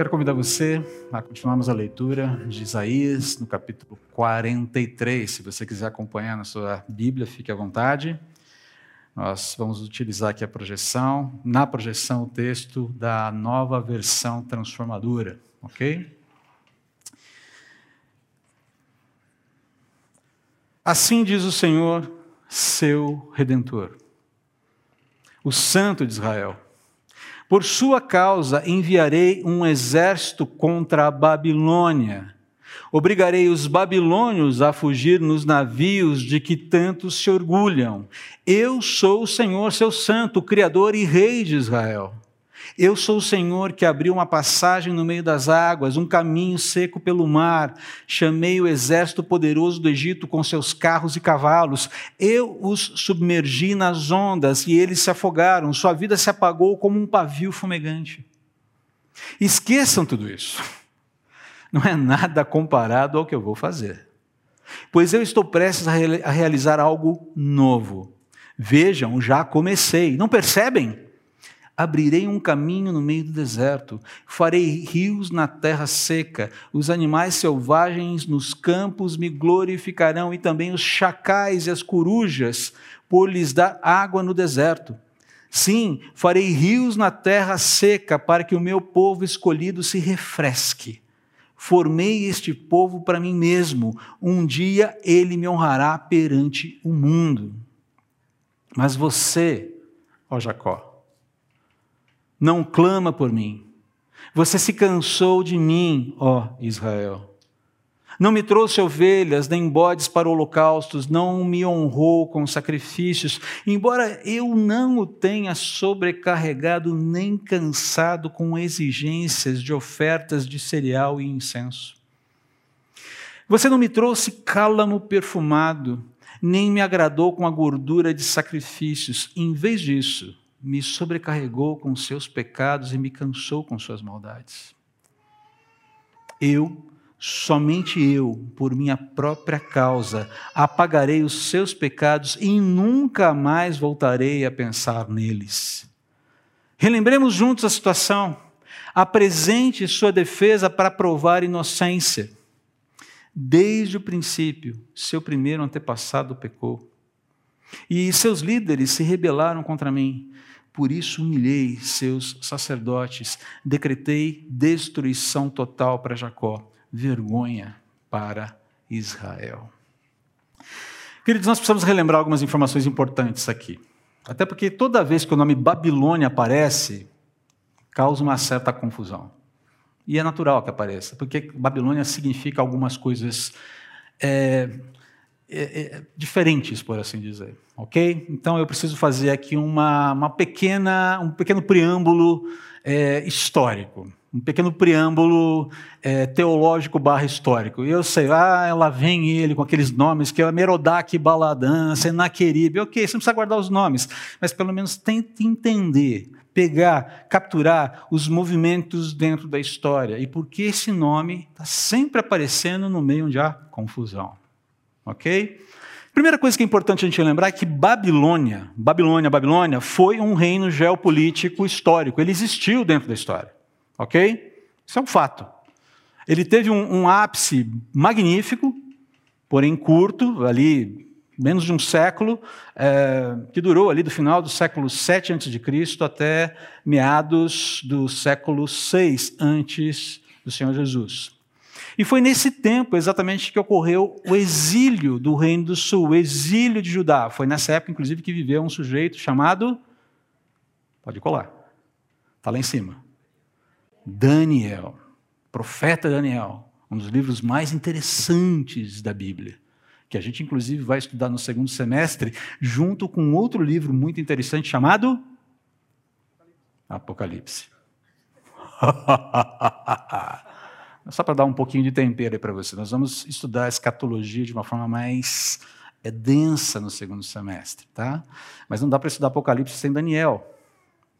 quero convidar você a continuarmos a leitura de Isaías no capítulo 43. Se você quiser acompanhar na sua Bíblia, fique à vontade. Nós vamos utilizar aqui a projeção, na projeção o texto da nova versão transformadora, ok? Assim diz o Senhor, seu redentor, o Santo de Israel. Por sua causa enviarei um exército contra a Babilônia. Obrigarei os babilônios a fugir nos navios de que tantos se orgulham. Eu sou o Senhor, seu santo, Criador e Rei de Israel. Eu sou o Senhor que abriu uma passagem no meio das águas, um caminho seco pelo mar. Chamei o exército poderoso do Egito com seus carros e cavalos. Eu os submergi nas ondas e eles se afogaram. Sua vida se apagou como um pavio fumegante. Esqueçam tudo isso. Não é nada comparado ao que eu vou fazer. Pois eu estou prestes a realizar algo novo. Vejam, já comecei. Não percebem? Abrirei um caminho no meio do deserto, farei rios na terra seca, os animais selvagens nos campos me glorificarão, e também os chacais e as corujas, por lhes dar água no deserto. Sim, farei rios na terra seca, para que o meu povo escolhido se refresque. Formei este povo para mim mesmo, um dia ele me honrará perante o mundo. Mas você, ó Jacó, não clama por mim. Você se cansou de mim, ó Israel. Não me trouxe ovelhas nem bodes para holocaustos, não me honrou com sacrifícios, embora eu não o tenha sobrecarregado nem cansado com exigências de ofertas de cereal e incenso. Você não me trouxe cálamo perfumado, nem me agradou com a gordura de sacrifícios. Em vez disso, me sobrecarregou com seus pecados e me cansou com suas maldades. Eu, somente eu, por minha própria causa, apagarei os seus pecados e nunca mais voltarei a pensar neles. Relembremos juntos a situação. Apresente sua defesa para provar inocência. Desde o princípio, seu primeiro antepassado pecou. E seus líderes se rebelaram contra mim. Por isso humilhei seus sacerdotes, decretei destruição total para Jacó, vergonha para Israel. Queridos, nós precisamos relembrar algumas informações importantes aqui. Até porque toda vez que o nome Babilônia aparece, causa uma certa confusão. E é natural que apareça, porque Babilônia significa algumas coisas é, é, é, diferentes, por assim dizer, ok? Então eu preciso fazer aqui uma, uma pequena, um pequeno preâmbulo é, histórico, um pequeno preâmbulo é, teológico barra histórico. E eu sei, ah, lá vem ele com aqueles nomes que é Merodach, Baladã, Senaqueribe, ok, você não precisa guardar os nomes, mas pelo menos tente entender, pegar, capturar os movimentos dentro da história e por que esse nome está sempre aparecendo no meio onde há confusão. Ok? Primeira coisa que é importante a gente lembrar é que Babilônia, Babilônia, Babilônia, foi um reino geopolítico histórico. Ele existiu dentro da história. Ok? Isso é um fato. Ele teve um, um ápice magnífico, porém curto, ali menos de um século, é, que durou ali do final do século 7 a.C. até meados do século 6 antes do Senhor Jesus. E foi nesse tempo exatamente que ocorreu o exílio do Reino do Sul, o exílio de Judá. Foi nessa época, inclusive, que viveu um sujeito chamado. Pode colar. Está lá em cima. Daniel. Profeta Daniel. Um dos livros mais interessantes da Bíblia. Que a gente, inclusive, vai estudar no segundo semestre, junto com outro livro muito interessante chamado Apocalipse. Só para dar um pouquinho de tempero aí para você. Nós vamos estudar a escatologia de uma forma mais é, densa no segundo semestre, tá? Mas não dá para estudar Apocalipse sem Daniel.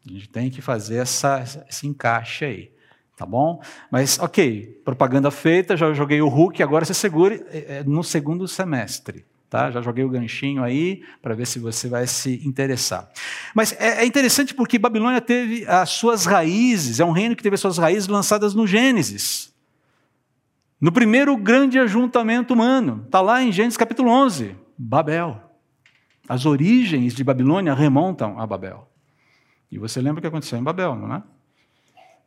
A gente tem que fazer essa, esse encaixe aí, tá bom? Mas, ok, propaganda feita, já joguei o Hulk, agora você segure é, é, no segundo semestre. Tá? Já joguei o ganchinho aí para ver se você vai se interessar. Mas é, é interessante porque Babilônia teve as suas raízes, é um reino que teve as suas raízes lançadas no Gênesis. No primeiro grande ajuntamento humano, está lá em Gênesis capítulo 11, Babel. As origens de Babilônia remontam a Babel. E você lembra o que aconteceu em Babel, não é?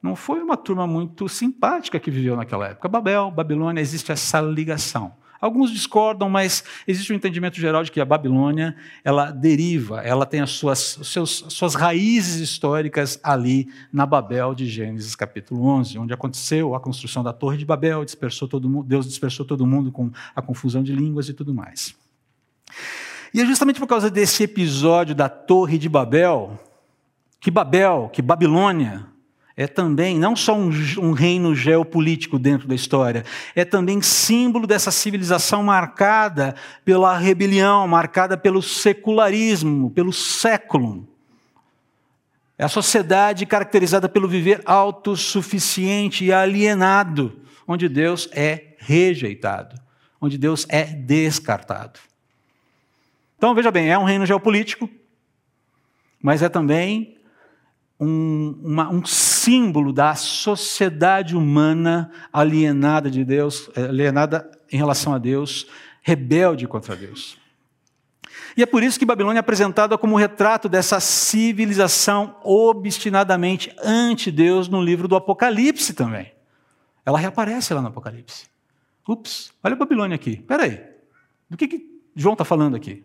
Não foi uma turma muito simpática que viveu naquela época. Babel, Babilônia, existe essa ligação. Alguns discordam, mas existe um entendimento geral de que a Babilônia ela deriva, ela tem as suas, seus, suas raízes históricas ali na Babel de Gênesis capítulo 11, onde aconteceu a construção da Torre de Babel, dispersou todo mundo, Deus dispersou todo mundo com a confusão de línguas e tudo mais. E é justamente por causa desse episódio da Torre de Babel que Babel, que Babilônia, é também não só um, um, reino geopolítico dentro da história, é também símbolo dessa civilização marcada pela rebelião, marcada pelo secularismo, pelo século. É a sociedade caracterizada pelo viver autossuficiente e alienado, onde Deus é rejeitado, onde Deus é descartado. Então, veja bem, é um reino geopolítico, mas é também um, uma, um símbolo da sociedade humana alienada de Deus, eh, alienada em relação a Deus, rebelde contra Deus. E é por isso que Babilônia é apresentada como retrato dessa civilização obstinadamente ante-Deus no livro do Apocalipse também. Ela reaparece lá no Apocalipse. Ups, olha a Babilônia aqui. Espera aí. Do que, que João está falando aqui?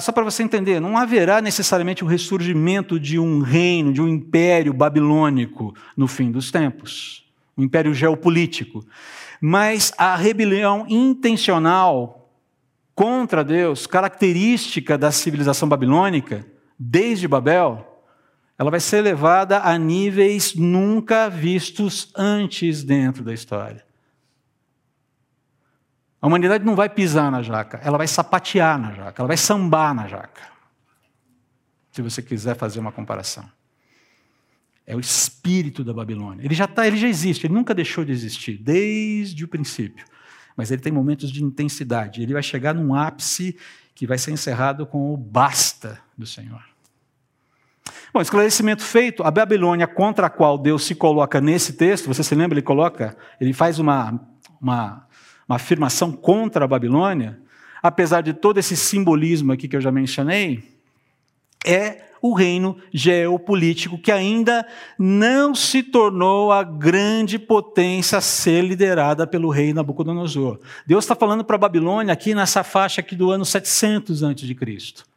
Só para você entender, não haverá necessariamente o ressurgimento de um reino, de um império babilônico no fim dos tempos, um império geopolítico. Mas a rebelião intencional contra Deus, característica da civilização babilônica, desde Babel, ela vai ser levada a níveis nunca vistos antes dentro da história. A humanidade não vai pisar na jaca, ela vai sapatear na jaca, ela vai sambar na jaca. Se você quiser fazer uma comparação. É o espírito da Babilônia. Ele já tá, ele já existe, ele nunca deixou de existir, desde o princípio. Mas ele tem momentos de intensidade. Ele vai chegar num ápice que vai ser encerrado com o basta do Senhor. Bom, esclarecimento feito, a Babilônia contra a qual Deus se coloca nesse texto, você se lembra? Ele coloca, ele faz uma, uma uma afirmação contra a Babilônia, apesar de todo esse simbolismo aqui que eu já mencionei, é o reino geopolítico que ainda não se tornou a grande potência a ser liderada pelo rei Nabucodonosor. Deus está falando para a Babilônia aqui nessa faixa aqui do ano 700 a.C.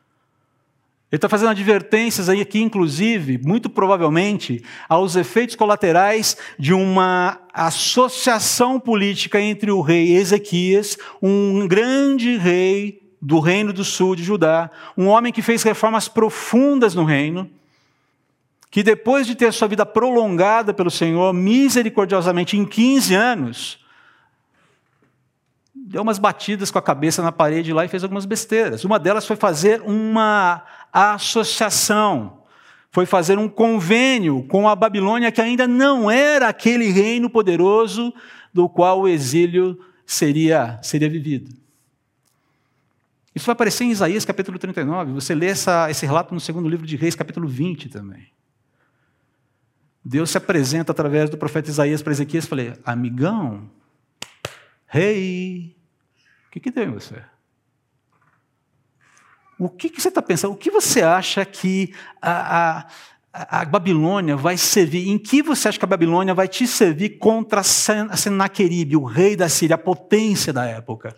Ele está fazendo advertências aí aqui, inclusive, muito provavelmente, aos efeitos colaterais de uma associação política entre o rei Ezequias, um grande rei do reino do sul de Judá, um homem que fez reformas profundas no reino, que depois de ter sua vida prolongada pelo Senhor, misericordiosamente em 15 anos, deu umas batidas com a cabeça na parede lá e fez algumas besteiras. Uma delas foi fazer uma associação, foi fazer um convênio com a Babilônia, que ainda não era aquele reino poderoso do qual o exílio seria, seria vivido. Isso vai aparecer em Isaías capítulo 39. Você lê essa, esse relato no segundo livro de Reis, capítulo 20 também. Deus se apresenta através do profeta Isaías para Ezequias e falei: Amigão, rei, hey, que, que tem em você? O que, que você está pensando? O que você acha que a, a, a, Babilônia vai servir? Em que você acha que a Babilônia vai te servir contra Senaqueribe, o rei da Síria, a potência da época?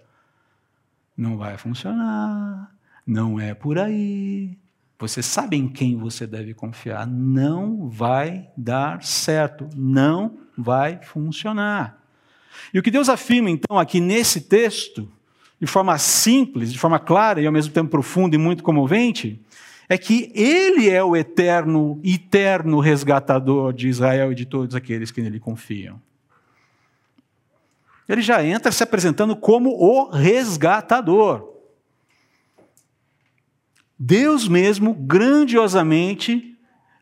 Não vai funcionar. Não é por aí. Você sabe em quem você deve confiar. Não vai dar certo. Não vai funcionar. E o que Deus afirma, então, aqui nesse texto, de forma simples, de forma clara e ao mesmo tempo profunda e muito comovente, é que ele é o eterno, eterno resgatador de Israel e de todos aqueles que nele confiam. Ele já entra se apresentando como o resgatador. Deus mesmo, grandiosamente,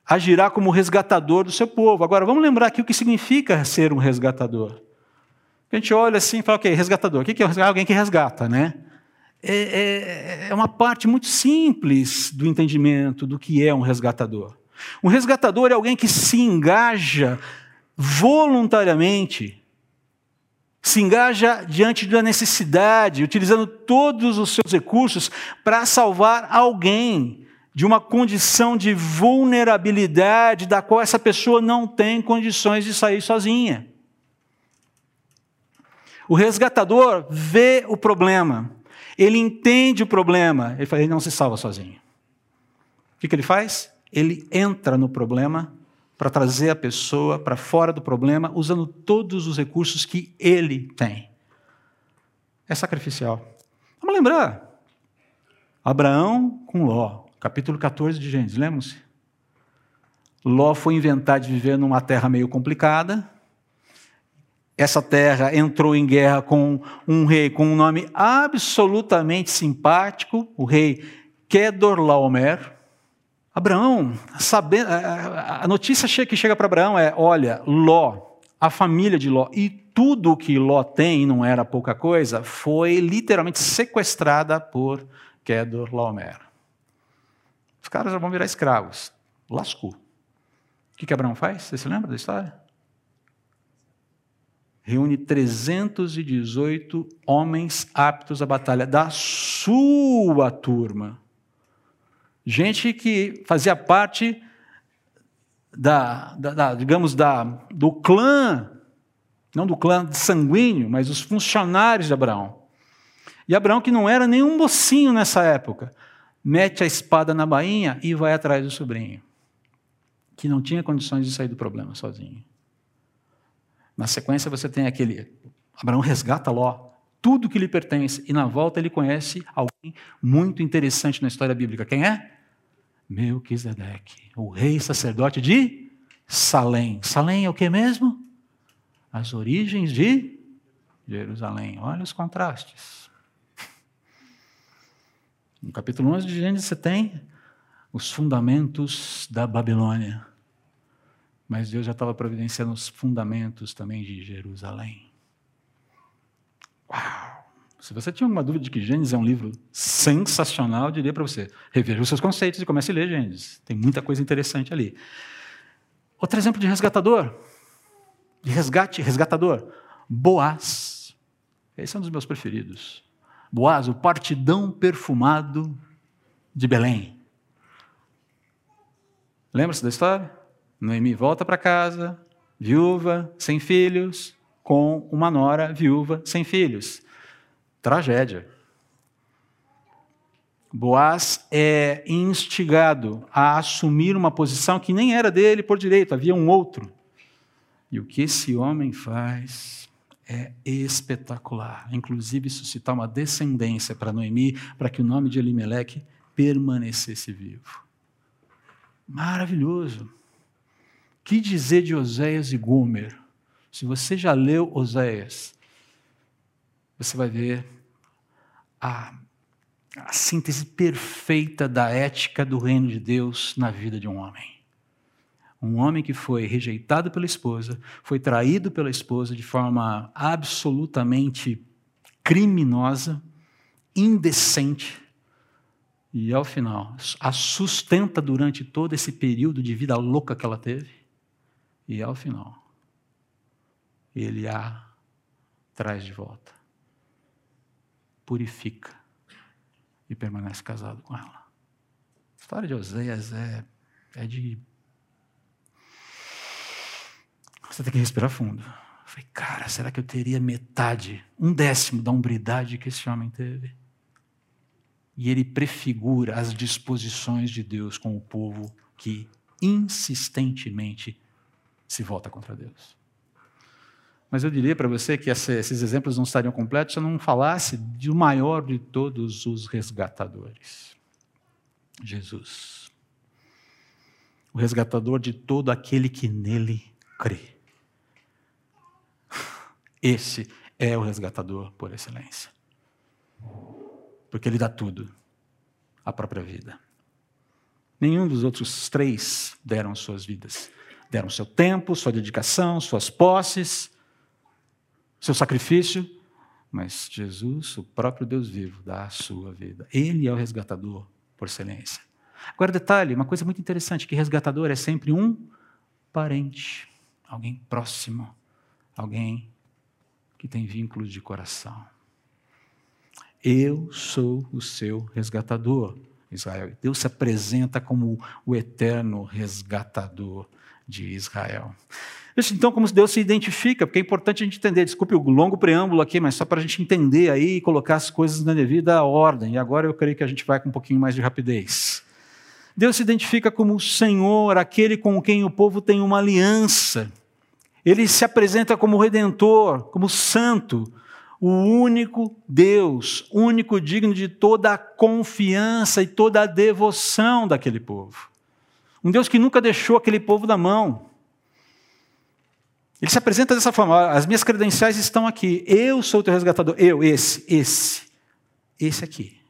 agirá como resgatador do seu povo. Agora, vamos lembrar aqui o que significa ser um resgatador. A gente olha assim e fala, ok, resgatador. O que é alguém que resgata, né? É, é, é uma parte muito simples do entendimento do que é um resgatador. Um resgatador é alguém que se engaja voluntariamente se engaja diante da necessidade, utilizando todos os seus recursos para salvar alguém de uma condição de vulnerabilidade da qual essa pessoa não tem condições de sair sozinha. O resgatador vê o problema, ele entende o problema, ele, fala, ele não se salva sozinho. O que, que ele faz? Ele entra no problema para trazer a pessoa para fora do problema, usando todos os recursos que ele tem. É sacrificial. Vamos lembrar. Abraão com Ló, capítulo 14 de Gênesis, lembram-se? Ló foi inventar de viver numa terra meio complicada. Essa terra entrou em guerra com um rei com um nome absolutamente simpático, o rei Kedorlaomer. Abraão, a notícia que chega para Abraão é: olha, Ló, a família de Ló e tudo o que Ló tem, não era pouca coisa, foi literalmente sequestrada por Kedor Laomer. Os caras já vão virar escravos. Lascou. O que, que Abraão faz? Você se lembra da história? Reúne 318 homens aptos à batalha da sua turma gente que fazia parte da, da, da, digamos, da, do clã, não do clã sanguíneo, mas os funcionários de Abraão. E Abraão, que não era nenhum mocinho nessa época, mete a espada na bainha e vai atrás do sobrinho, que não tinha condições de sair do problema sozinho. Na sequência, você tem aquele. Abraão resgata Ló tudo que lhe pertence. E na volta ele conhece alguém muito interessante na história bíblica. Quem é? Melquisedeque, o rei sacerdote de Salém. Salém é o que mesmo? As origens de Jerusalém. Olha os contrastes. No capítulo 11 de Gênesis você tem os fundamentos da Babilônia. Mas Deus já estava providenciando os fundamentos também de Jerusalém. Uau! Se você tinha alguma dúvida de que Gênesis é um livro sensacional, eu diria para você, reveja os seus conceitos e comece a ler Gênesis. Tem muita coisa interessante ali. Outro exemplo de resgatador, de resgate, resgatador, Boaz. Esse é um dos meus preferidos. Boaz, o partidão perfumado de Belém. Lembra-se da história? Noemi volta para casa, viúva, sem filhos, com uma nora viúva sem filhos. Tragédia. Boaz é instigado a assumir uma posição que nem era dele por direito, havia um outro. E o que esse homem faz é espetacular. Inclusive suscitar uma descendência para Noemi, para que o nome de Elimelec permanecesse vivo. Maravilhoso. Que dizer de Oséias e Gomer? Se você já leu Oséias, você vai ver a, a síntese perfeita da ética do reino de Deus na vida de um homem. Um homem que foi rejeitado pela esposa, foi traído pela esposa de forma absolutamente criminosa, indecente, e ao final a sustenta durante todo esse período de vida louca que ela teve, e ao final ele a traz de volta. Purifica e permanece casado com ela. A história de Oséias é, é de. Você tem que respirar fundo. Eu falei, cara, será que eu teria metade, um décimo da umbridade que esse homem teve? E ele prefigura as disposições de Deus com o povo que insistentemente se volta contra Deus. Mas eu diria para você que esses exemplos não estariam completos se eu não falasse do maior de todos os resgatadores Jesus. O resgatador de todo aquele que nele crê. Esse é o resgatador por excelência. Porque ele dá tudo, a própria vida. Nenhum dos outros três deram suas vidas. Deram seu tempo, sua dedicação, suas posses seu sacrifício, mas Jesus, o próprio Deus vivo, dá a sua vida. Ele é o resgatador por excelência. Agora, detalhe, uma coisa muito interessante, que resgatador é sempre um parente, alguém próximo, alguém que tem vínculos de coração. Eu sou o seu resgatador, Israel. Deus se apresenta como o eterno resgatador de Israel. Veja então como Deus se identifica, porque é importante a gente entender. Desculpe o longo preâmbulo aqui, mas só para a gente entender aí e colocar as coisas na devida ordem. E agora eu creio que a gente vai com um pouquinho mais de rapidez. Deus se identifica como o Senhor, aquele com quem o povo tem uma aliança. Ele se apresenta como redentor, como santo, o único Deus, único digno de toda a confiança e toda a devoção daquele povo. Um Deus que nunca deixou aquele povo da mão. Ele se apresenta dessa forma: as minhas credenciais estão aqui. Eu sou o teu resgatador. Eu, esse, esse, esse aqui.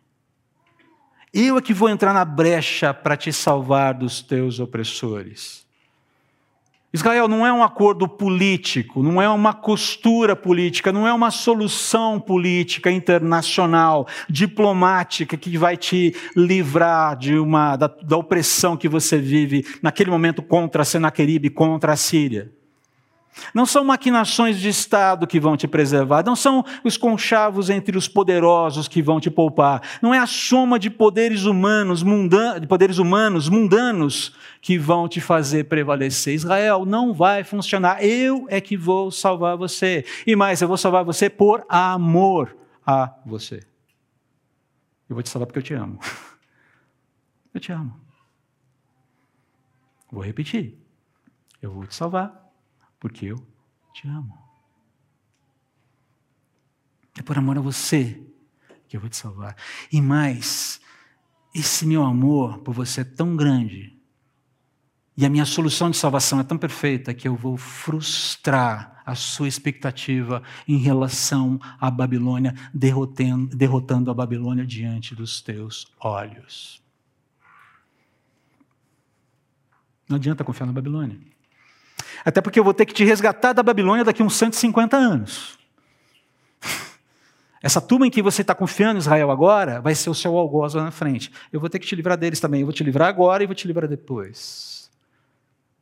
Eu é que vou entrar na brecha para te salvar dos teus opressores. Israel não é um acordo político, não é uma costura política, não é uma solução política internacional, diplomática que vai te livrar de uma da, da opressão que você vive naquele momento contra Senaqueribe, contra a Síria. Não são maquinações de Estado que vão te preservar, não são os conchavos entre os poderosos que vão te poupar, não é a soma de poderes humanos, mundan, de poderes humanos mundanos que vão te fazer prevalecer. Israel não vai funcionar. Eu é que vou salvar você. E mais, eu vou salvar você por amor a você. Eu vou te salvar porque eu te amo. Eu te amo. Vou repetir. Eu vou te salvar porque eu te amo. É por amor a você que eu vou te salvar. E mais, esse meu amor por você é tão grande, e a minha solução de salvação é tão perfeita que eu vou frustrar a sua expectativa em relação à Babilônia, derrotando, derrotando a Babilônia diante dos teus olhos. Não adianta confiar na Babilônia. Até porque eu vou ter que te resgatar da Babilônia daqui a uns 150 anos. Essa turma em que você está confiando, Israel, agora, vai ser o seu algoz lá na frente. Eu vou ter que te livrar deles também. Eu vou te livrar agora e vou te livrar depois.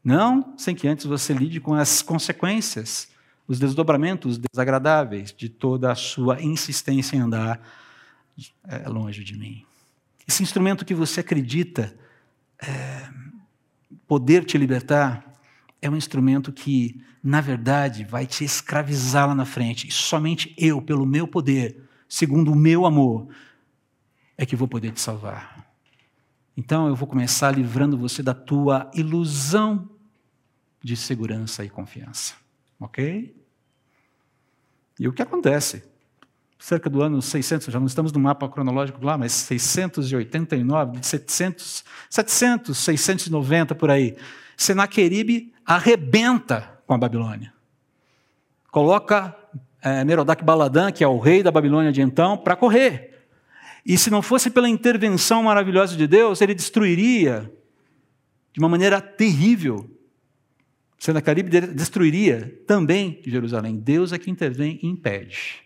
Não sem que antes você lide com as consequências, os desdobramentos desagradáveis de toda a sua insistência em andar é, longe de mim. Esse instrumento que você acredita é, poder te libertar, é um instrumento que, na verdade, vai te escravizar lá na frente. E somente eu, pelo meu poder, segundo o meu amor, é que vou poder te salvar. Então eu vou começar livrando você da tua ilusão de segurança e confiança. Ok? E o que acontece? Cerca do ano 600, já não estamos no mapa cronológico lá, mas 689, de 700, 700, 690 por aí. Senaqueribe arrebenta com a Babilônia. Coloca é, Merodach Baladan, que é o rei da Babilônia de então, para correr. E se não fosse pela intervenção maravilhosa de Deus, ele destruiria de uma maneira terrível. Senaqueribe destruiria também Jerusalém. Deus é que intervém e impede.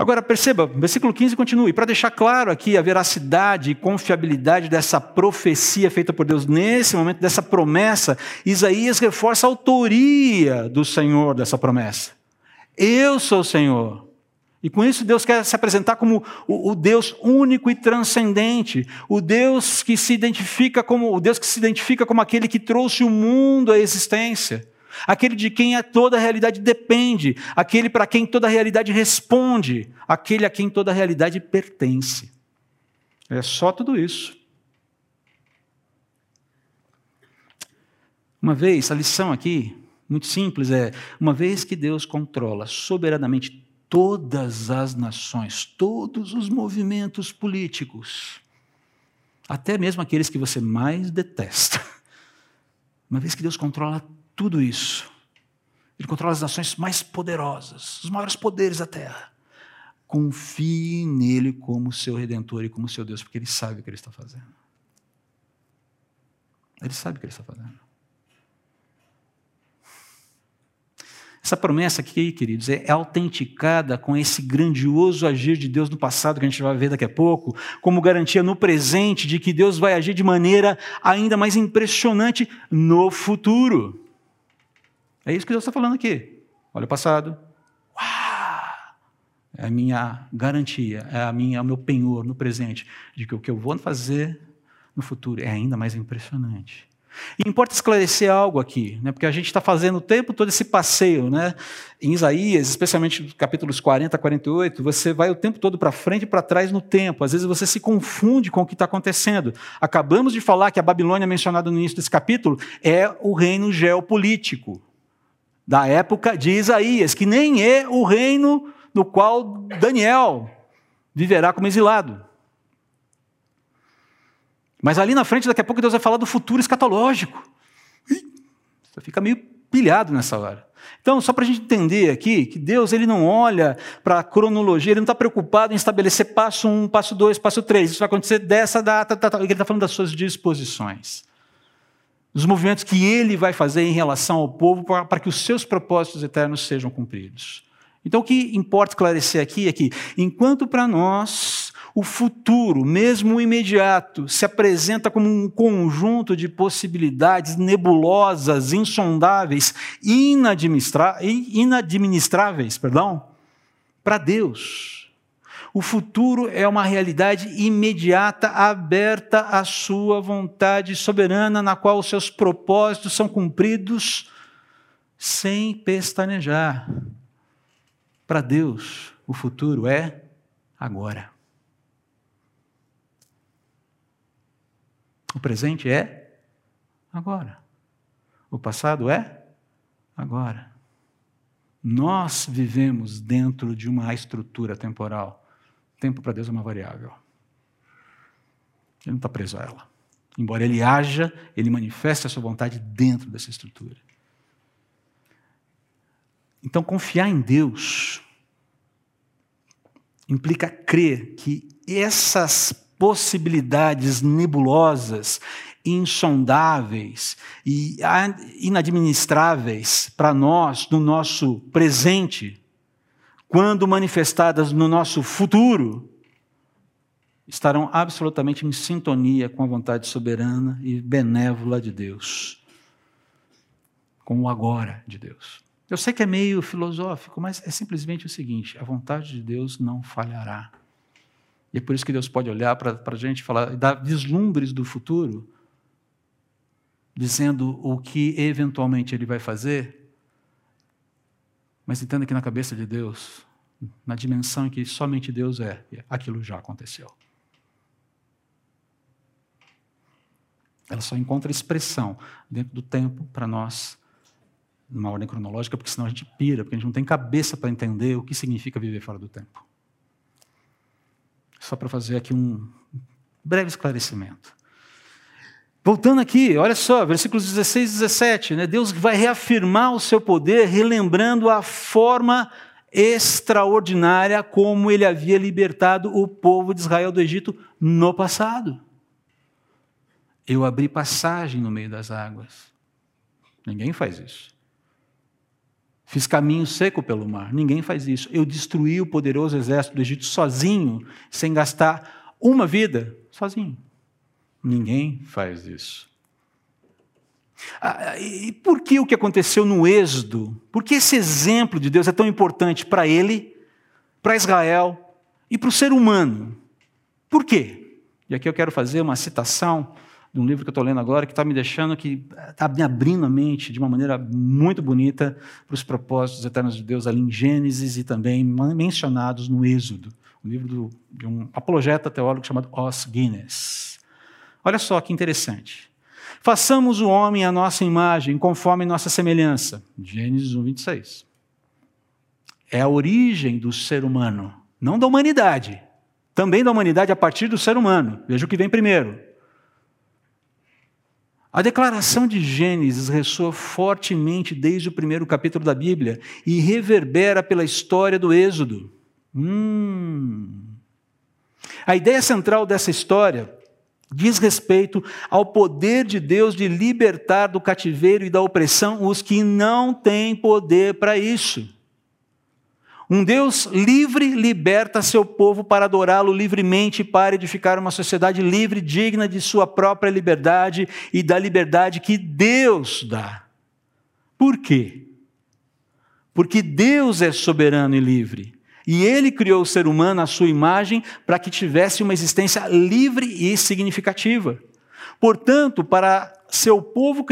Agora perceba, versículo 15 continua. E para deixar claro aqui a veracidade e confiabilidade dessa profecia feita por Deus nesse momento, dessa promessa, Isaías reforça a autoria do Senhor dessa promessa. Eu sou o Senhor. E com isso Deus quer se apresentar como o, Deus único e transcendente, o Deus que se identifica como o Deus que se identifica como aquele que trouxe o mundo à existência aquele de quem a toda a realidade depende, aquele para quem toda a realidade responde, aquele a quem toda a realidade pertence. É só tudo isso. Uma vez, a lição aqui, muito simples, é: uma vez que Deus controla soberanamente todas as nações, todos os movimentos políticos, até mesmo aqueles que você mais detesta, uma vez que Deus controla tudo isso. Ele controla as nações mais poderosas, os maiores poderes da terra. Confie nele como seu redentor e como seu Deus, porque ele sabe o que ele está fazendo. Ele sabe o que ele está fazendo. Essa promessa aqui, queridos, é autenticada com esse grandioso agir de Deus no passado, que a gente vai ver daqui a pouco, como garantia no presente de que Deus vai agir de maneira ainda mais impressionante no futuro. É isso que Deus está falando aqui. Olha o passado. Uau! É a minha garantia, é a minha, é o meu penhor no presente, de que o que eu vou fazer no futuro é ainda mais impressionante. E importa esclarecer algo aqui, né? porque a gente está fazendo o tempo todo esse passeio. Né? Em Isaías, especialmente capítulos 40 a 48, você vai o tempo todo para frente e para trás no tempo. Às vezes você se confunde com o que está acontecendo. Acabamos de falar que a Babilônia, mencionada no início desse capítulo, é o reino geopolítico da época de Isaías, que nem é o reino no qual Daniel viverá como exilado. Mas ali na frente, daqui a pouco, Deus vai falar do futuro escatológico. Você fica meio pilhado nessa hora. Então, só para a gente entender aqui, que Deus ele não olha para a cronologia, ele não está preocupado em estabelecer passo um, passo dois, passo três. Isso vai acontecer dessa data, tá. ele está falando das suas disposições. Dos movimentos que ele vai fazer em relação ao povo para que os seus propósitos eternos sejam cumpridos. Então, o que importa esclarecer aqui é que, enquanto para nós o futuro, mesmo o imediato, se apresenta como um conjunto de possibilidades nebulosas, insondáveis, inadministráveis, perdão, para Deus. O futuro é uma realidade imediata, aberta à sua vontade soberana, na qual os seus propósitos são cumpridos sem pestanejar. Para Deus, o futuro é agora. O presente é agora. O passado é agora. Nós vivemos dentro de uma estrutura temporal. Tempo para Deus é uma variável. Ele não está preso a ela. Embora ele haja, ele manifesta a sua vontade dentro dessa estrutura. Então, confiar em Deus implica crer que essas possibilidades nebulosas, insondáveis e inadministráveis para nós no nosso presente, quando manifestadas no nosso futuro, estarão absolutamente em sintonia com a vontade soberana e benévola de Deus, com o agora de Deus. Eu sei que é meio filosófico, mas é simplesmente o seguinte: a vontade de Deus não falhará. E é por isso que Deus pode olhar para a gente falar, dar vislumbres do futuro, dizendo o que eventualmente Ele vai fazer, mas entenda que na cabeça de Deus, na dimensão em que somente Deus é, aquilo já aconteceu. Ela só encontra expressão dentro do tempo para nós, numa ordem cronológica, porque senão a gente pira, porque a gente não tem cabeça para entender o que significa viver fora do tempo. Só para fazer aqui um breve esclarecimento. Voltando aqui, olha só, versículos 16 e 17, né? Deus vai reafirmar o seu poder, relembrando a forma extraordinária como ele havia libertado o povo de Israel do Egito no passado. Eu abri passagem no meio das águas. Ninguém faz isso. Fiz caminho seco pelo mar. Ninguém faz isso. Eu destruí o poderoso exército do Egito sozinho, sem gastar uma vida, sozinho. Ninguém faz isso. Ah, e por que o que aconteceu no Êxodo? Por que esse exemplo de Deus é tão importante para ele, para Israel e para o ser humano? Por quê? E aqui eu quero fazer uma citação de um livro que eu estou lendo agora, que está me deixando, que está me abrindo a mente de uma maneira muito bonita para os propósitos eternos de Deus ali em Gênesis e também mencionados no Êxodo, um livro do, de um apologeta teólogo chamado Os Guinness. Olha só que interessante. Façamos o homem à nossa imagem, conforme nossa semelhança. Gênesis 1, 26. É a origem do ser humano, não da humanidade. Também da humanidade a partir do ser humano. Veja o que vem primeiro. A declaração de Gênesis ressoa fortemente desde o primeiro capítulo da Bíblia e reverbera pela história do Êxodo. Hum. A ideia central dessa história diz respeito ao poder de Deus de libertar do cativeiro e da opressão os que não têm poder para isso. Um Deus livre liberta seu povo para adorá-lo livremente, para edificar uma sociedade livre, digna de sua própria liberdade e da liberdade que Deus dá. Por quê? Porque Deus é soberano e livre. E ele criou o ser humano à sua imagem para que tivesse uma existência livre e significativa. Portanto, para seu povo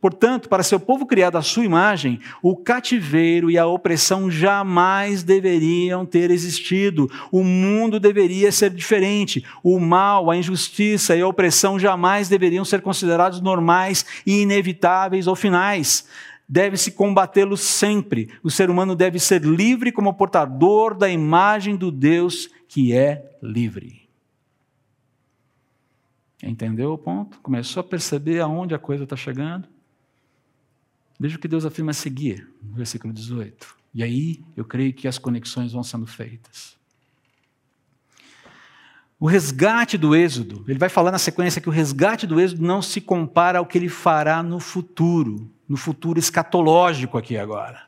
Portanto, para seu povo criado à sua imagem, o cativeiro e a opressão jamais deveriam ter existido. O mundo deveria ser diferente. O mal, a injustiça e a opressão jamais deveriam ser considerados normais e inevitáveis ou finais deve-se combatê-los sempre. O ser humano deve ser livre como portador da imagem do Deus que é livre. Entendeu o ponto? Começou a perceber aonde a coisa está chegando? Veja o que Deus afirma a seguir, no versículo 18. E aí eu creio que as conexões vão sendo feitas. O resgate do Êxodo, ele vai falar na sequência que o resgate do Êxodo não se compara ao que ele fará no futuro no futuro escatológico aqui agora.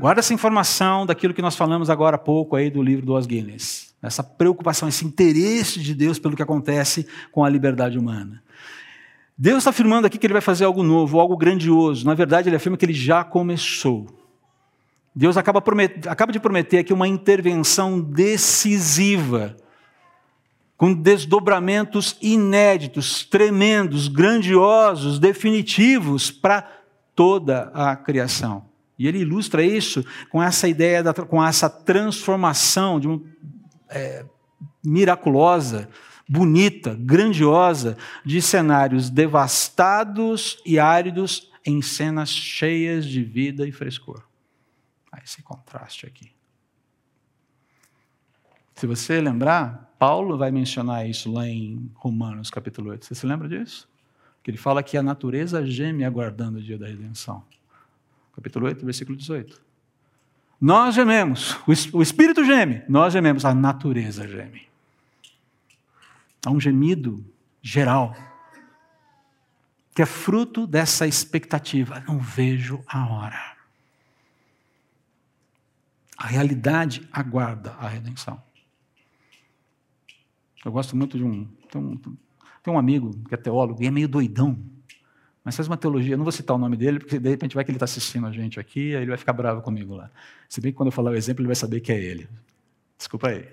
Guarda essa informação daquilo que nós falamos agora há pouco aí do livro do Os Guinness. Essa preocupação, esse interesse de Deus pelo que acontece com a liberdade humana. Deus está afirmando aqui que ele vai fazer algo novo, algo grandioso. Na verdade, ele afirma que ele já começou. Deus acaba, acaba de prometer aqui uma intervenção decisiva com desdobramentos inéditos, tremendos, grandiosos, definitivos para toda a criação. E ele ilustra isso com essa ideia, da, com essa transformação de um, é, miraculosa, bonita, grandiosa, de cenários devastados e áridos em cenas cheias de vida e frescor. Esse contraste aqui. Se você lembrar, Paulo vai mencionar isso lá em Romanos capítulo 8. Você se lembra disso? Que ele fala que a natureza geme aguardando o dia da redenção. Capítulo 8, versículo 18. Nós gememos, o espírito geme, nós gememos, a natureza geme. Há um gemido geral, que é fruto dessa expectativa. Não vejo a hora. A realidade aguarda a redenção. Eu gosto muito de um. Tem um, tem um amigo que é teólogo e é meio doidão, mas faz uma teologia. Eu não vou citar o nome dele, porque de repente vai que ele está assistindo a gente aqui, aí ele vai ficar bravo comigo lá. Se bem que quando eu falar o exemplo, ele vai saber que é ele. Desculpa aí.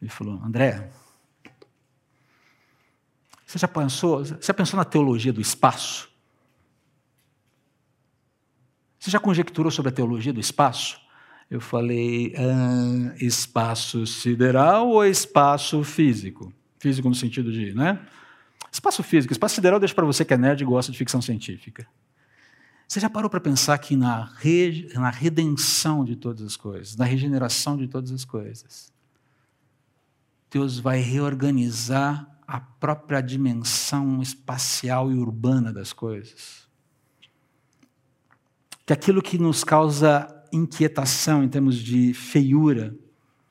Ele falou: André, você já pensou, você já pensou na teologia do espaço? Você já conjecturou sobre a teologia do espaço? Eu falei ah, espaço sideral ou espaço físico? Físico no sentido de, né? Espaço físico. Espaço sideral deixa para você que é nerd e gosta de ficção científica. Você já parou para pensar que na, re, na redenção de todas as coisas, na regeneração de todas as coisas, Deus vai reorganizar a própria dimensão espacial e urbana das coisas? Que aquilo que nos causa inquietação em termos de feiura.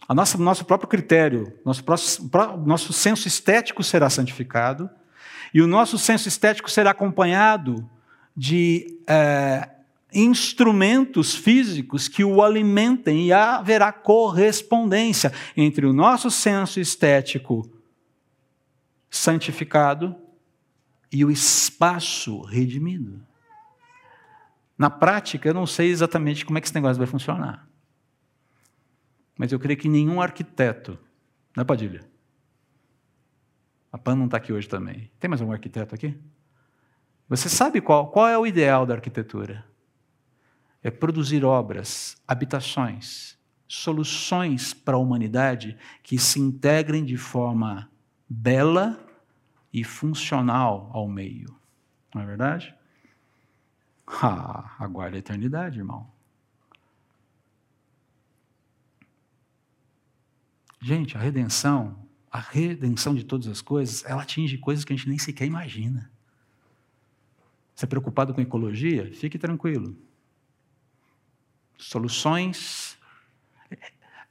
A nossa, nosso próprio critério, nosso, próximo, nosso senso estético será santificado, e o nosso senso estético será acompanhado de é, instrumentos físicos que o alimentem, e haverá correspondência entre o nosso senso estético santificado e o espaço redimido. Na prática, eu não sei exatamente como é que esse negócio vai funcionar. Mas eu creio que nenhum arquiteto, não é Padilha? A PAN não está aqui hoje também. Tem mais algum arquiteto aqui? Você sabe qual, qual é o ideal da arquitetura? É produzir obras, habitações, soluções para a humanidade que se integrem de forma bela e funcional ao meio. Não é verdade? Ah, aguarda a eternidade, irmão. Gente, a redenção, a redenção de todas as coisas, ela atinge coisas que a gente nem sequer imagina. Você é preocupado com ecologia? Fique tranquilo. Soluções.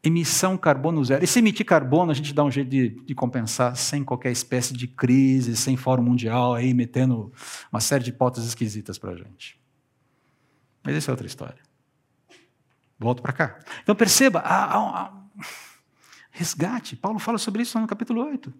Emissão carbono zero. E se emitir carbono, a gente dá um jeito de, de compensar sem qualquer espécie de crise, sem fórum mundial aí metendo uma série de hipóteses esquisitas para a gente. Mas essa é outra história. Volto para cá. Então perceba, resgate. Paulo fala sobre isso no capítulo 8.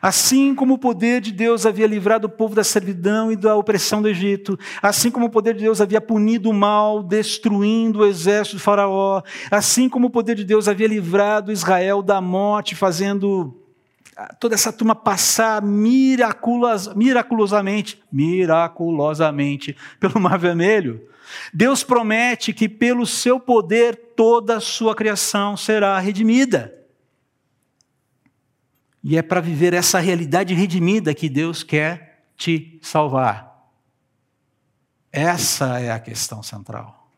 Assim como o poder de Deus havia livrado o povo da servidão e da opressão do Egito, assim como o poder de Deus havia punido o mal, destruindo o exército de Faraó, assim como o poder de Deus havia livrado Israel da morte, fazendo toda essa turma passar miraculos, miraculosamente, miraculosamente pelo Mar Vermelho. Deus promete que pelo seu poder toda a sua criação será redimida. E é para viver essa realidade redimida que Deus quer te salvar. Essa é a questão central.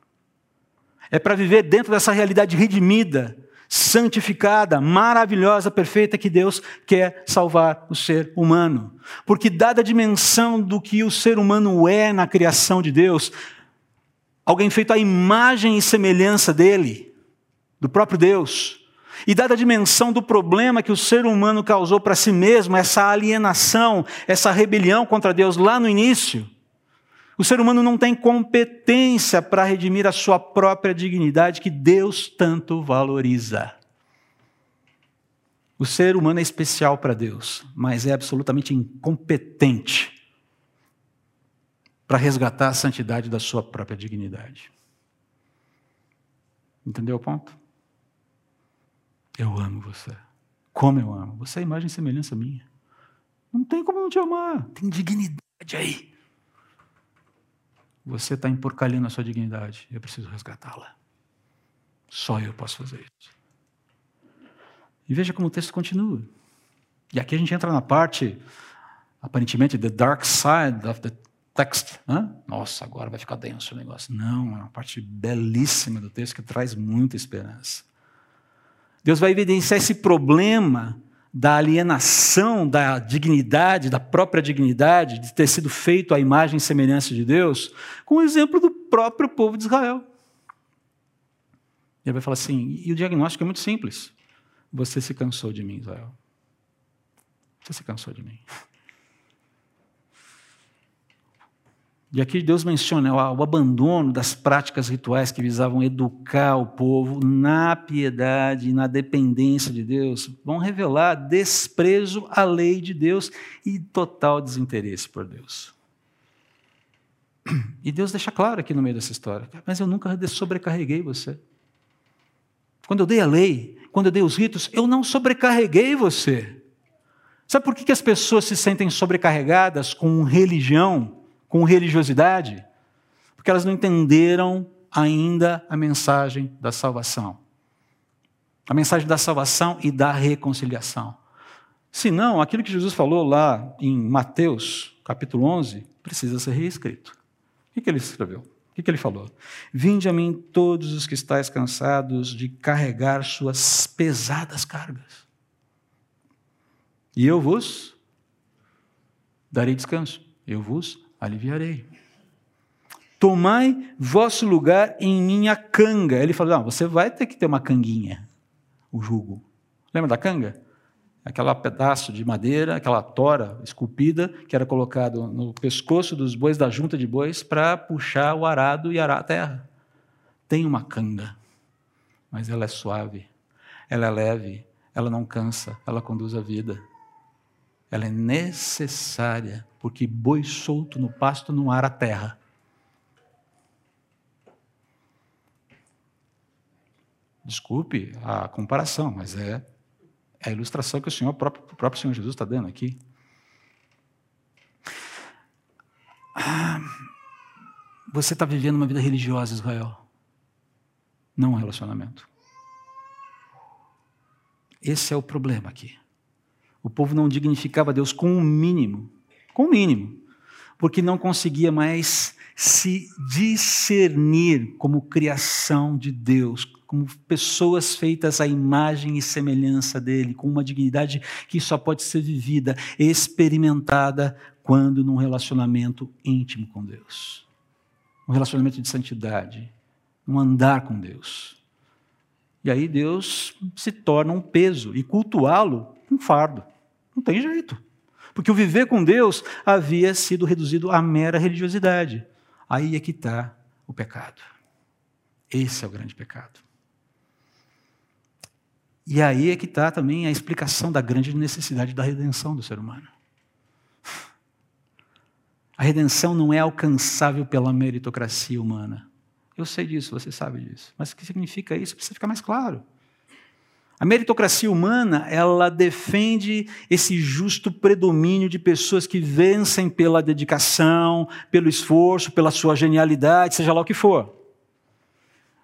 É para viver dentro dessa realidade redimida, santificada, maravilhosa, perfeita que Deus quer salvar o ser humano. Porque, dada a dimensão do que o ser humano é na criação de Deus, alguém feito à imagem e semelhança dele, do próprio Deus, e dada a dimensão do problema que o ser humano causou para si mesmo, essa alienação, essa rebelião contra Deus lá no início, o ser humano não tem competência para redimir a sua própria dignidade que Deus tanto valoriza. O ser humano é especial para Deus, mas é absolutamente incompetente para resgatar a santidade da sua própria dignidade. Entendeu o ponto? Eu amo você. Como eu amo. Você é imagem e semelhança minha. Não tem como não te amar. Tem dignidade aí. Você está emporcalhando a sua dignidade. Eu preciso resgatá-la. Só eu posso fazer isso. E veja como o texto continua. E aqui a gente entra na parte, aparentemente, the dark side of the text. Hã? Nossa, agora vai ficar denso o negócio. Não, é uma parte belíssima do texto que traz muita esperança. Deus vai evidenciar esse problema da alienação da dignidade, da própria dignidade, de ter sido feito à imagem e semelhança de Deus, com o exemplo do próprio povo de Israel. Ele vai falar assim: e o diagnóstico é muito simples. Você se cansou de mim, Israel. Você se cansou de mim. E aqui Deus menciona o abandono das práticas rituais que visavam educar o povo na piedade e na dependência de Deus, vão revelar desprezo à lei de Deus e total desinteresse por Deus. E Deus deixa claro aqui no meio dessa história: mas eu nunca sobrecarreguei você. Quando eu dei a lei, quando eu dei os ritos, eu não sobrecarreguei você. Sabe por que as pessoas se sentem sobrecarregadas com religião? Com religiosidade, porque elas não entenderam ainda a mensagem da salvação. A mensagem da salvação e da reconciliação. Senão, aquilo que Jesus falou lá em Mateus, capítulo 11, precisa ser reescrito. O que ele escreveu? O que ele falou? Vinde a mim todos os que estáis cansados de carregar suas pesadas cargas. E eu vos darei descanso. Eu vos aliviarei. Tomai vosso lugar em minha canga. Ele falou: não, você vai ter que ter uma canguinha, o jugo. Lembra da canga? Aquela pedaço de madeira, aquela tora esculpida que era colocado no pescoço dos bois da junta de bois para puxar o arado e arar a terra. Tem uma canga, mas ela é suave, ela é leve, ela não cansa, ela conduz a vida. Ela é necessária, porque boi solto no pasto não ara a terra. Desculpe a comparação, mas é, é a ilustração que o Senhor, o próprio, o próprio Senhor Jesus está dando aqui. Ah, você está vivendo uma vida religiosa, Israel, não um relacionamento. Esse é o problema aqui. O povo não dignificava Deus com o um mínimo, com o mínimo, porque não conseguia mais se discernir como criação de Deus, como pessoas feitas à imagem e semelhança dele, com uma dignidade que só pode ser vivida, experimentada quando num relacionamento íntimo com Deus. Um relacionamento de santidade, um andar com Deus. E aí Deus se torna um peso e cultuá-lo um fardo. Não tem jeito. Porque o viver com Deus havia sido reduzido à mera religiosidade. Aí é que está o pecado. Esse é o grande pecado. E aí é que está também a explicação da grande necessidade da redenção do ser humano. A redenção não é alcançável pela meritocracia humana. Eu sei disso, você sabe disso. Mas o que significa isso? Precisa ficar mais claro. A meritocracia humana, ela defende esse justo predomínio de pessoas que vencem pela dedicação, pelo esforço, pela sua genialidade, seja lá o que for.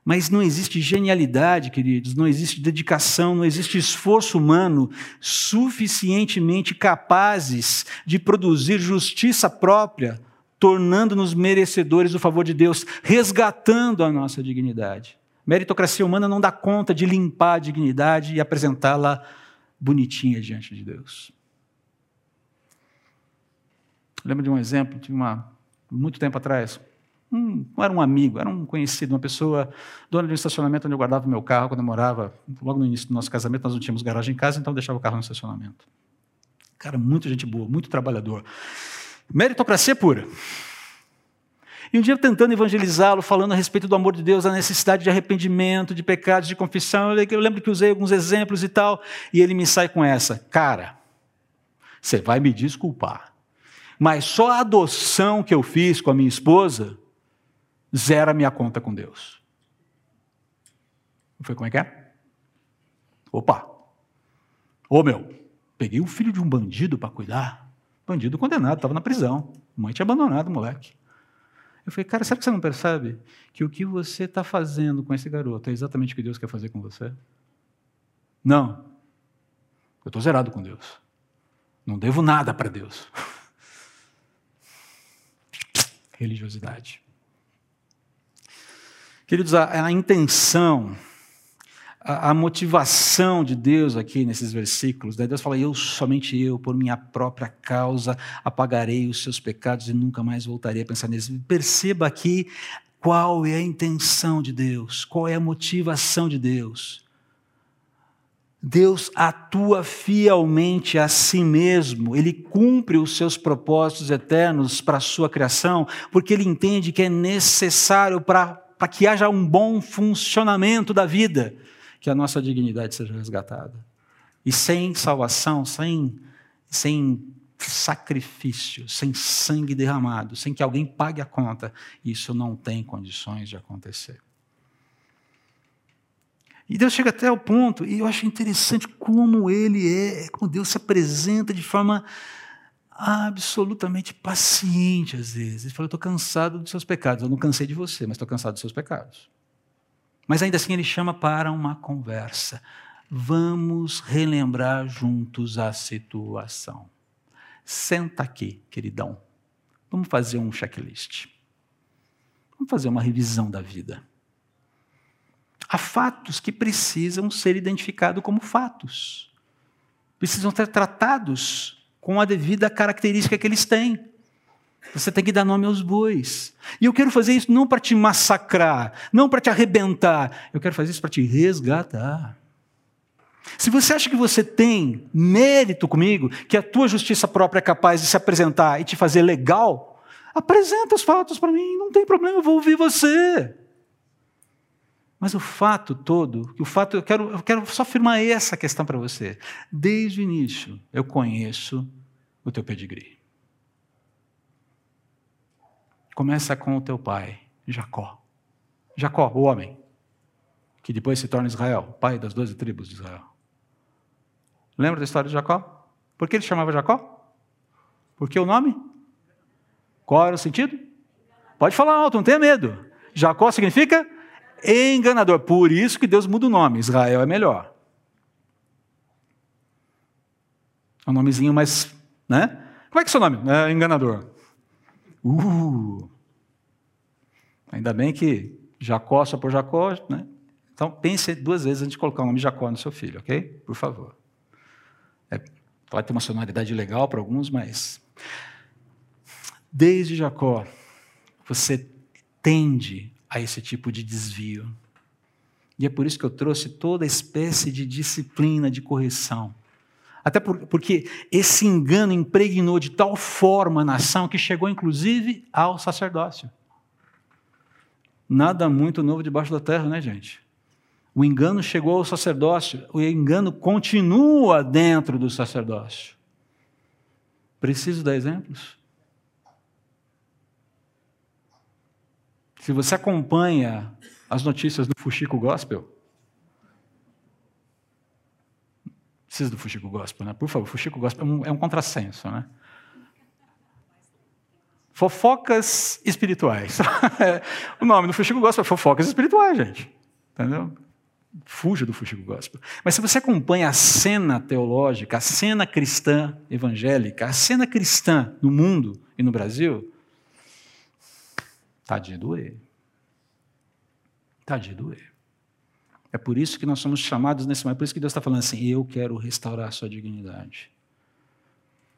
Mas não existe genialidade, queridos, não existe dedicação, não existe esforço humano suficientemente capazes de produzir justiça própria tornando-nos merecedores do favor de Deus, resgatando a nossa dignidade. Meritocracia humana não dá conta de limpar a dignidade e apresentá-la bonitinha diante de Deus. Lembro de um exemplo, de uma muito tempo atrás. Um, não era um amigo, era um conhecido, uma pessoa dona de um estacionamento onde eu guardava meu carro quando eu morava. Logo no início do nosso casamento, nós não tínhamos garagem em casa, então eu deixava o carro no estacionamento. Cara, muito gente boa, muito trabalhador. Meritocracia pura. E um dia tentando evangelizá-lo, falando a respeito do amor de Deus, a necessidade de arrependimento, de pecados, de confissão, eu lembro que usei alguns exemplos e tal, e ele me sai com essa: Cara, você vai me desculpar, mas só a adoção que eu fiz com a minha esposa zera minha conta com Deus. Foi como é que é? Opa! Ô meu, peguei o filho de um bandido para cuidar. Bandido condenado, estava na prisão. Mãe tinha abandonado o moleque. Eu falei, cara, será que você não percebe que o que você está fazendo com esse garoto é exatamente o que Deus quer fazer com você? Não. Eu estou zerado com Deus. Não devo nada para Deus. Religiosidade. Queridos, a, a intenção a, a, motivação de Deus aqui nesses versículos. Né? Deus fala: Eu, somente eu, por minha própria causa, apagarei os seus pecados e nunca mais voltarei a pensar neles. Perceba aqui qual é a intenção de Deus, qual é a motivação de Deus. Deus atua fielmente a si mesmo, ele cumpre os seus propósitos eternos para a sua criação, porque ele entende que é necessário para que haja um bom funcionamento da vida que a nossa dignidade seja resgatada. E sem salvação, sem, sem sacrifício, sem sangue derramado, sem que alguém pague a conta, isso não tem condições de acontecer. E Deus chega até o ponto, e eu acho interessante como ele é, como Deus se apresenta de forma absolutamente paciente às vezes. Ele fala: Eu estou cansado dos seus pecados. Eu não cansei de você, mas estou cansado dos seus pecados. Mas ainda assim ele chama para uma conversa. Vamos relembrar juntos a situação. Senta aqui, queridão. Vamos fazer um checklist. Vamos fazer uma revisão da vida. Há fatos que precisam ser identificados como fatos. Precisam ser tratados com a devida característica que eles têm. Você tem que dar nome aos bois. E eu quero fazer isso não para te massacrar, não para te arrebentar. Eu quero fazer isso para te resgatar. Se você acha que você tem mérito comigo, que a tua justiça própria é capaz de se apresentar e te fazer legal, apresenta os fatos para mim, não tem problema, eu vou ouvir você. Mas o fato todo, o fato, eu quero, eu quero só afirmar essa questão para você. Desde o início, eu conheço o teu pedigree. Começa com o teu pai, Jacó. Jacó, o homem, que depois se torna Israel, pai das doze tribos de Israel. Lembra da história de Jacó? Por que ele chamava Jacó? Por que o nome? Qual era o sentido? Pode falar alto, não tenha medo. Jacó significa enganador. Por isso que Deus muda o nome. Israel é melhor. É um nomezinho mais, né? Como é que é o seu nome? É enganador. Uh! Ainda bem que Jacó só por Jacó, né? Então pense duas vezes antes de colocar o nome Jacó no seu filho, ok? Por favor. É, pode ter uma sonoridade legal para alguns, mas desde Jacó você tende a esse tipo de desvio. E é por isso que eu trouxe toda espécie de disciplina de correção. Até por, porque esse engano impregnou de tal forma a nação que chegou inclusive ao sacerdócio. Nada muito novo debaixo da terra, né, gente? O engano chegou ao sacerdócio, o engano continua dentro do sacerdócio. Preciso dar exemplos? Se você acompanha as notícias do Fuxico Gospel, precisa do Fuxico Gospel, né? Por favor, Fuxico Gospel é um, é um contrassenso, né? Fofocas espirituais. o nome do Fuxico Gospel é Fofocas espirituais, gente. Entendeu? Fuja do Fuxico Gospel. Mas se você acompanha a cena teológica, a cena cristã evangélica, a cena cristã no mundo e no Brasil, tá de doer. Tá de doer. É por isso que nós somos chamados nesse momento, é por isso que Deus está falando assim: eu quero restaurar sua dignidade.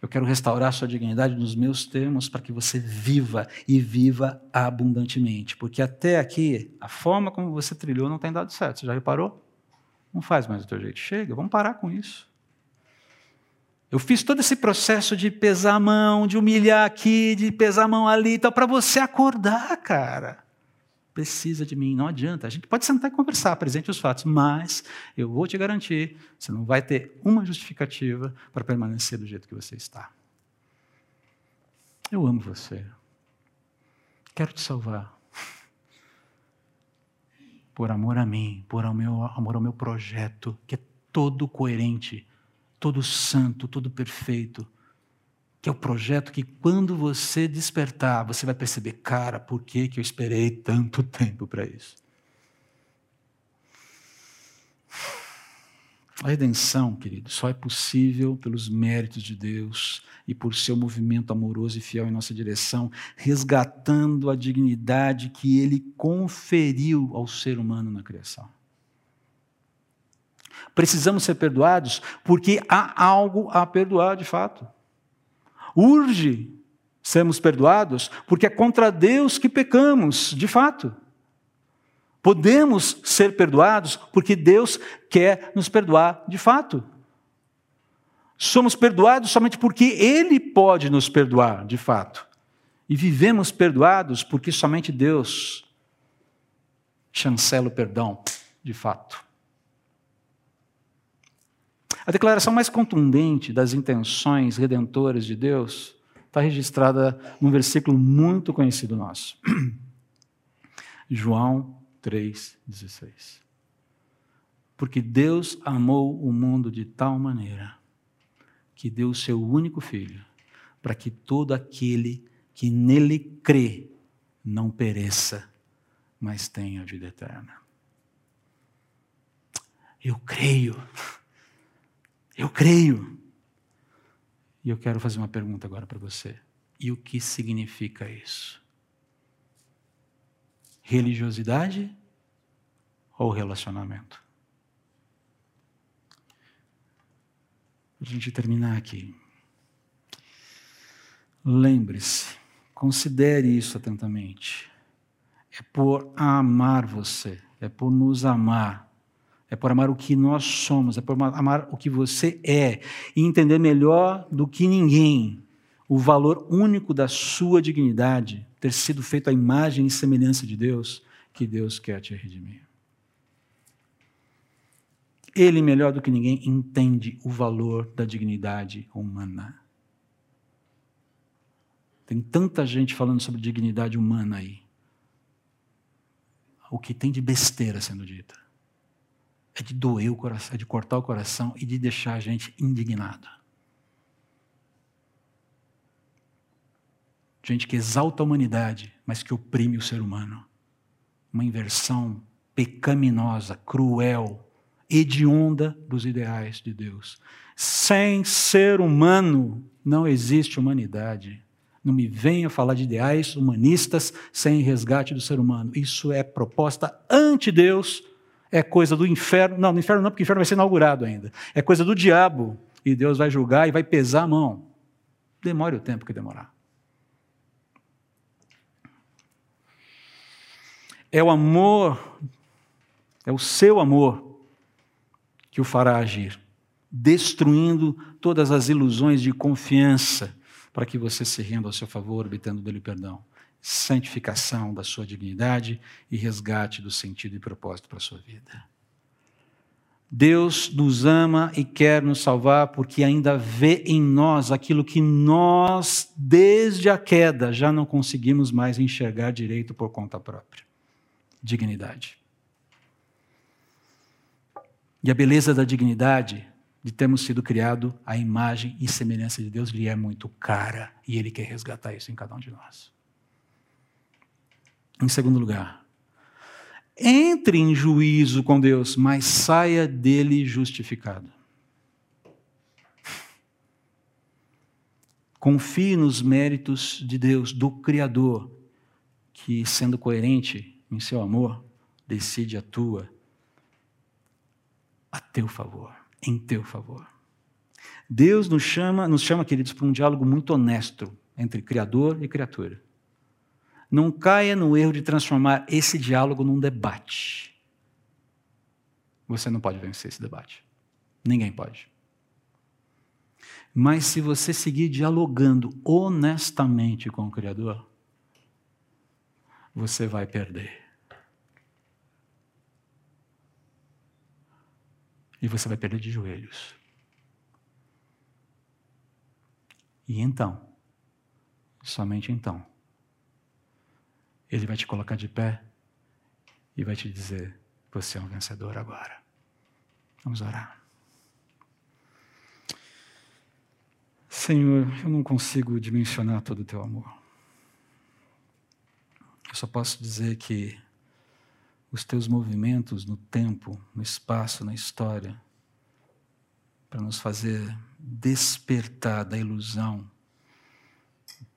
Eu quero restaurar sua dignidade nos meus termos para que você viva e viva abundantemente. Porque até aqui, a forma como você trilhou não tem dado certo. Você já reparou? Não faz mais do teu jeito. Chega, vamos parar com isso. Eu fiz todo esse processo de pesar a mão, de humilhar aqui, de pesar a mão ali, para você acordar, cara precisa de mim, não adianta. A gente pode sentar e conversar, apresente os fatos, mas eu vou te garantir, você não vai ter uma justificativa para permanecer do jeito que você está. Eu amo você. Quero te salvar. Por amor a mim, por meu, amor ao meu projeto, que é todo coerente, todo santo, todo perfeito que é o projeto que quando você despertar, você vai perceber, cara, por que, que eu esperei tanto tempo para isso? A redenção, querido, só é possível pelos méritos de Deus e por seu movimento amoroso e fiel em nossa direção, resgatando a dignidade que ele conferiu ao ser humano na criação. Precisamos ser perdoados porque há algo a perdoar de fato. Urge sermos perdoados, porque é contra Deus que pecamos, de fato. Podemos ser perdoados porque Deus quer nos perdoar de fato. Somos perdoados somente porque Ele pode nos perdoar de fato. E vivemos perdoados porque somente Deus chancela o perdão de fato. A declaração mais contundente das intenções redentoras de Deus está registrada num versículo muito conhecido nosso. João 3,16. Porque Deus amou o mundo de tal maneira que deu o seu único filho, para que todo aquele que nele crê não pereça, mas tenha vida eterna. Eu creio eu creio. E eu quero fazer uma pergunta agora para você. E o que significa isso? Religiosidade ou relacionamento? A gente terminar aqui. Lembre-se, considere isso atentamente. É por amar você, é por nos amar é por amar o que nós somos, é por amar o que você é e entender melhor do que ninguém o valor único da sua dignidade, ter sido feito à imagem e semelhança de Deus, que Deus quer te redimir. Ele, melhor do que ninguém, entende o valor da dignidade humana. Tem tanta gente falando sobre dignidade humana aí. O que tem de besteira sendo dita é de doer o coração, é de cortar o coração e de deixar a gente indignado. Gente que exalta a humanidade, mas que oprime o ser humano. Uma inversão pecaminosa, cruel, hedionda dos ideais de Deus. Sem ser humano não existe humanidade. Não me venha falar de ideais humanistas sem resgate do ser humano. Isso é proposta ante-Deus é coisa do inferno. Não, no inferno não, porque o inferno vai ser inaugurado ainda. É coisa do diabo. E Deus vai julgar e vai pesar a mão. Demore o tempo que demorar. É o amor É o seu amor que o fará agir, destruindo todas as ilusões de confiança para que você se renda ao seu favor, obtendo dele perdão santificação da sua dignidade e resgate do sentido e propósito para a sua vida. Deus nos ama e quer nos salvar porque ainda vê em nós aquilo que nós, desde a queda, já não conseguimos mais enxergar direito por conta própria: dignidade. E a beleza da dignidade de termos sido criado à imagem e semelhança de Deus lhe é muito cara e Ele quer resgatar isso em cada um de nós. Em segundo lugar, entre em juízo com Deus, mas saia dele justificado. Confie nos méritos de Deus, do Criador, que, sendo coerente em seu amor, decide, atua a teu favor, em teu favor. Deus nos chama, nos chama, queridos, para um diálogo muito honesto entre Criador e criatura. Não caia no erro de transformar esse diálogo num debate. Você não pode vencer esse debate. Ninguém pode. Mas se você seguir dialogando honestamente com o Criador, você vai perder. E você vai perder de joelhos. E então, somente então, ele vai te colocar de pé e vai te dizer: Você é um vencedor agora. Vamos orar. Senhor, eu não consigo dimensionar todo o teu amor. Eu só posso dizer que os teus movimentos no tempo, no espaço, na história, para nos fazer despertar da ilusão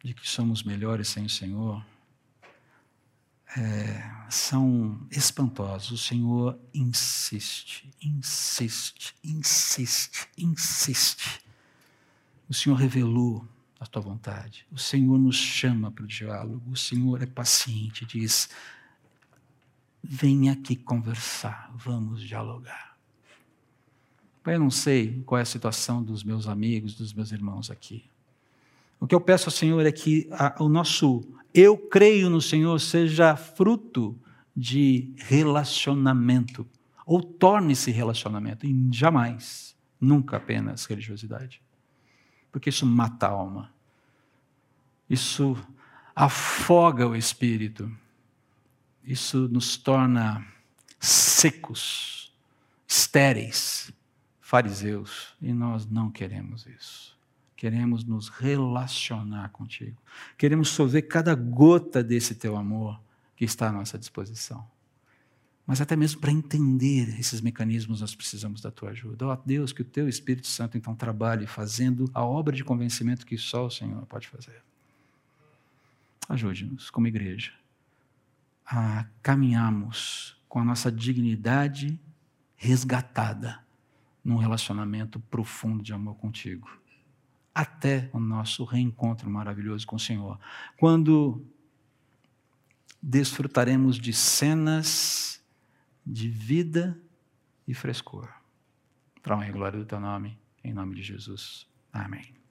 de que somos melhores sem o Senhor, é, são espantosos. O Senhor insiste, insiste, insiste, insiste. O Senhor revelou a tua vontade. O Senhor nos chama para o diálogo. O Senhor é paciente, diz: vem aqui conversar, vamos dialogar. Eu não sei qual é a situação dos meus amigos, dos meus irmãos aqui. O que eu peço ao Senhor é que a, o nosso eu creio no Senhor seja fruto de relacionamento, ou torne-se relacionamento, e jamais, nunca apenas religiosidade. Porque isso mata a alma, isso afoga o espírito, isso nos torna secos, estéreis, fariseus, e nós não queremos isso. Queremos nos relacionar contigo. Queremos sorver cada gota desse teu amor que está à nossa disposição. Mas até mesmo para entender esses mecanismos, nós precisamos da tua ajuda. Ó oh, Deus, que o teu Espírito Santo então trabalhe fazendo a obra de convencimento que só o Senhor pode fazer. Ajude-nos, como igreja, a caminharmos com a nossa dignidade resgatada num relacionamento profundo de amor contigo até o nosso reencontro maravilhoso com o Senhor. Quando desfrutaremos de cenas de vida e frescor. Para a glória do teu nome, em nome de Jesus. Amém.